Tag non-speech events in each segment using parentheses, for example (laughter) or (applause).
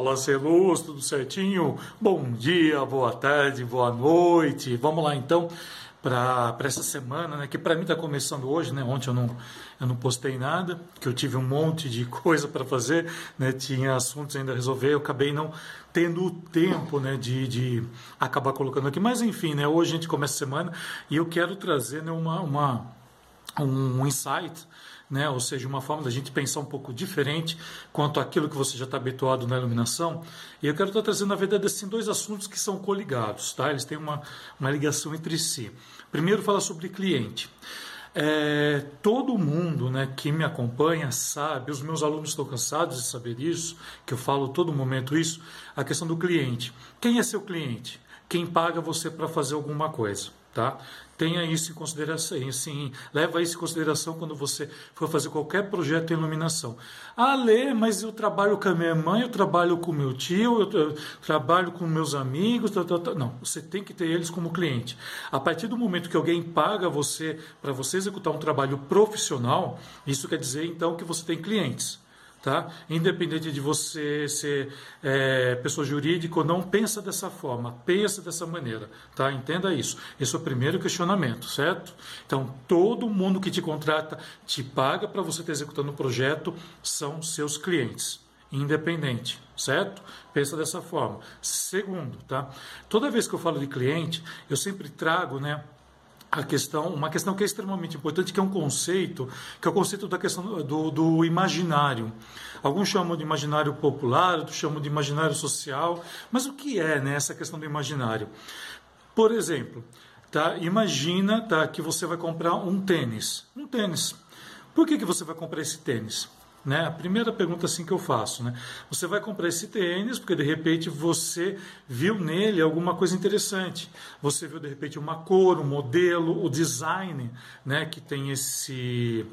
Fala, Celuz, tudo certinho? Bom dia, boa tarde, boa noite. Vamos lá então para essa semana, né? Que para mim está começando hoje, né? Ontem eu não, eu não postei nada, que eu tive um monte de (laughs) coisa para fazer, né? Tinha assuntos ainda a resolver, eu acabei não tendo o tempo, né? De, de acabar colocando aqui. Mas enfim, né? Hoje a gente começa a semana e eu quero trazer né, uma, uma um insight né? ou seja, uma forma da gente pensar um pouco diferente quanto àquilo que você já está habituado na iluminação. E eu quero estar trazendo, na verdade, assim, dois assuntos que são coligados, tá? eles têm uma, uma ligação entre si. Primeiro, fala sobre cliente. É, todo mundo né, que me acompanha sabe, os meus alunos estão cansados de saber isso, que eu falo todo momento isso, a questão do cliente. Quem é seu cliente? Quem paga você para fazer alguma coisa. Tá? Tenha isso em consideração, assim, leva isso em consideração quando você for fazer qualquer projeto em iluminação. Ah, Lê, mas eu trabalho com a minha mãe, eu trabalho com meu tio, eu, trabalho com meus amigos. Tá, tá, tá. Não, você tem que ter eles como cliente. A partir do momento que alguém paga você para você executar um trabalho profissional, isso quer dizer então que você tem clientes tá? Independente de você ser é, pessoa jurídica ou não, pensa dessa forma, pensa dessa maneira, tá? Entenda isso. Esse é o primeiro questionamento, certo? Então, todo mundo que te contrata, te paga para você estar executando o projeto, são seus clientes, independente, certo? Pensa dessa forma. Segundo, tá? Toda vez que eu falo de cliente, eu sempre trago, né? A questão, uma questão que é extremamente importante, que é um conceito, que é o conceito da questão do, do imaginário. Alguns chamam de imaginário popular, outros chamam de imaginário social, mas o que é né, essa questão do imaginário? Por exemplo, tá, imagina tá, que você vai comprar um tênis. Um tênis. Por que, que você vai comprar esse tênis? Né? A primeira pergunta assim que eu faço, né? Você vai comprar esse tênis porque de repente você viu nele alguma coisa interessante. Você viu de repente uma cor, um modelo, o design, né? Que tem esse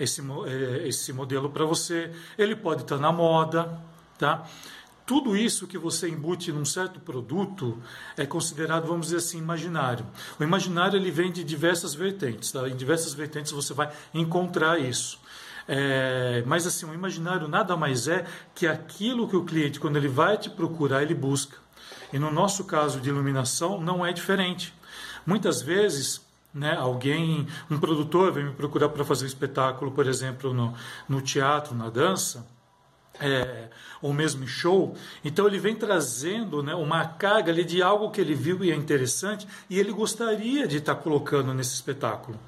esse, é, esse modelo para você. Ele pode estar na moda, tá? Tudo isso que você embute num certo produto é considerado, vamos dizer assim, imaginário. O imaginário ele vem de diversas vertentes, tá? Em diversas vertentes você vai encontrar isso. É, mas assim, o imaginário nada mais é que aquilo que o cliente, quando ele vai te procurar, ele busca. E no nosso caso de iluminação, não é diferente. Muitas vezes, né, alguém, um produtor vem me procurar para fazer um espetáculo, por exemplo, no, no teatro, na dança, é, ou mesmo em show, então ele vem trazendo né, uma carga ali de algo que ele viu e é interessante e ele gostaria de estar colocando nesse espetáculo.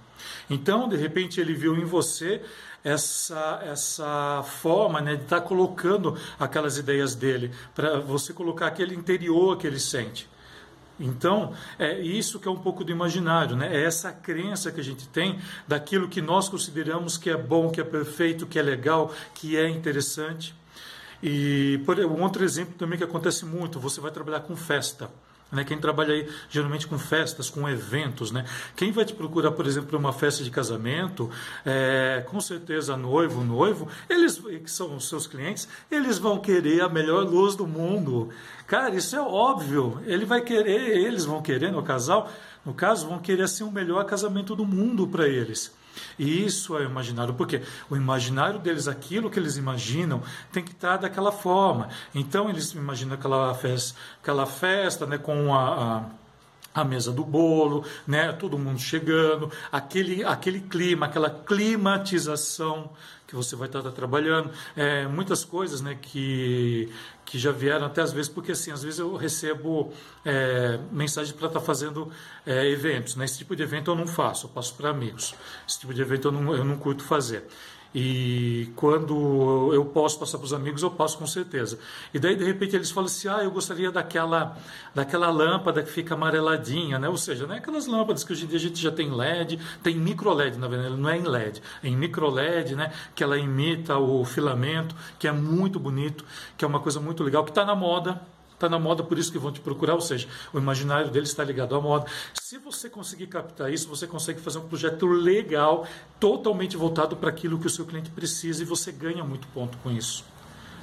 Então, de repente, ele viu em você essa, essa forma né, de estar tá colocando aquelas ideias dele, para você colocar aquele interior que ele sente. Então, é isso que é um pouco do imaginário, né? É essa crença que a gente tem daquilo que nós consideramos que é bom, que é perfeito, que é legal, que é interessante. E um outro exemplo também que acontece muito, você vai trabalhar com festa. Né? Quem trabalha aí geralmente com festas, com eventos, né? Quem vai te procurar, por exemplo, para uma festa de casamento, é, com certeza noivo, noivo, eles que são os seus clientes, eles vão querer a melhor luz do mundo. Cara, isso é óbvio. Ele vai querer, eles vão querer no casal, no caso, vão querer assim o melhor casamento do mundo para eles. E isso é imaginário, porque o imaginário deles, aquilo que eles imaginam, tem que estar daquela forma. Então eles imaginam aquela festa, aquela festa né, com a, a a mesa do bolo, né, todo mundo chegando, aquele, aquele clima, aquela climatização que você vai estar trabalhando, é, muitas coisas né, que, que já vieram até às vezes, porque assim, às vezes eu recebo é, mensagem para estar fazendo é, eventos. Né? Esse tipo de evento eu não faço, eu passo para amigos. Esse tipo de evento eu não, eu não curto fazer. E quando eu posso passar para os amigos, eu passo com certeza. E daí, de repente, eles falam assim: ah, eu gostaria daquela, daquela lâmpada que fica amareladinha, né? Ou seja, não é aquelas lâmpadas que hoje em dia a gente já tem LED, tem micro LED, na verdade, não é em LED, é em micro LED, né? Que ela imita o filamento, que é muito bonito, que é uma coisa muito legal, que está na moda, está na moda, por isso que vão te procurar, ou seja, o imaginário deles está ligado à moda. Se você conseguir captar isso, você consegue fazer um projeto legal, totalmente voltado para aquilo que o seu cliente precisa e você ganha muito ponto com isso.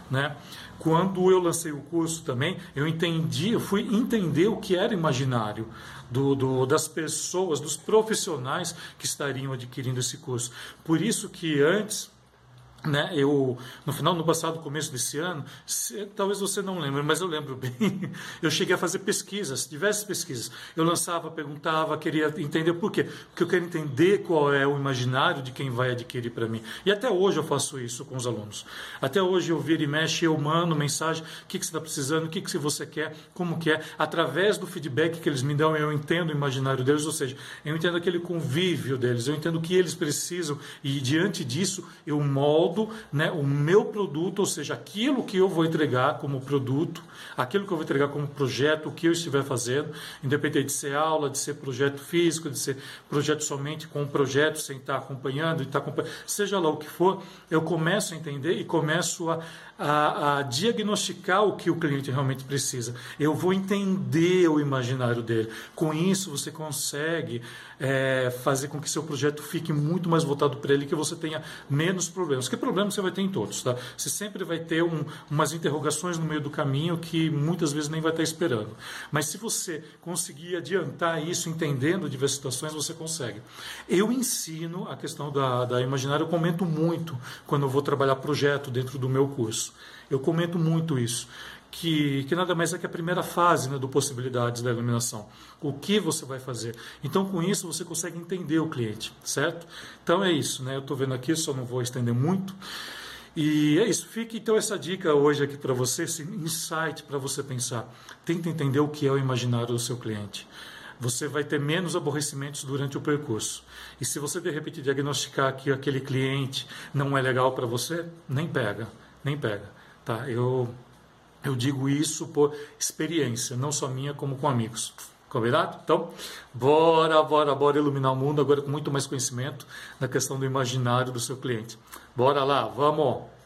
Né? Quando eu lancei o curso também, eu entendi, eu fui entender o que era imaginário do, do, das pessoas, dos profissionais que estariam adquirindo esse curso. Por isso que antes né, eu no final do passado, começo desse ano, se, talvez você não lembre, mas eu lembro (laughs) bem. Eu cheguei a fazer pesquisas, diversas pesquisas. Eu lançava, perguntava, queria entender por quê? Porque eu quero entender qual é o imaginário de quem vai adquirir para mim. E até hoje eu faço isso com os alunos. Até hoje eu viro e mexe, eu mando mensagem, o que, que você está precisando, o que, que você quer, como quer. Através do feedback que eles me dão, eu entendo o imaginário deles, ou seja, eu entendo aquele convívio deles, eu entendo o que eles precisam e diante disso eu moldo né, o meu produto, ou seja, aquilo que eu vou entregar como produto, aquilo que eu vou entregar como projeto, o que eu estiver fazendo, independente de ser aula, de ser projeto físico, de ser projeto somente com um projeto, sem estar acompanhando, estar acompanhando, seja lá o que for, eu começo a entender e começo a, a, a, diagnosticar o que o cliente realmente precisa. Eu vou entender o imaginário dele. Com isso, você consegue é, fazer com que seu projeto fique muito mais voltado para ele, que você tenha menos problemas. Que problemas você vai ter em todos, tá? Você sempre vai ter um, umas interrogações no meio do caminho que muitas vezes nem vai estar esperando. Mas se você conseguir adiantar isso, entendendo diversas situações, você consegue. Eu ensino a questão da, da imaginária, eu comento muito quando eu vou trabalhar projeto dentro do meu curso. Eu comento muito isso. Que, que nada mais é que a primeira fase né, do possibilidades da iluminação. O que você vai fazer. Então, com isso, você consegue entender o cliente, certo? Então, é isso. Né? Eu estou vendo aqui, só não vou estender muito. E é isso. Fique então essa dica hoje aqui para você, esse insight para você pensar. Tente entender o que é o imaginário do seu cliente você vai ter menos aborrecimentos durante o percurso. E se você de repente diagnosticar que aquele cliente não é legal para você, nem pega nem pega. Tá? Eu, eu digo isso por experiência, não só minha, como com amigos. Combinado? Então, bora, bora, bora iluminar o mundo agora com muito mais conhecimento na questão do imaginário do seu cliente. Bora lá, vamos!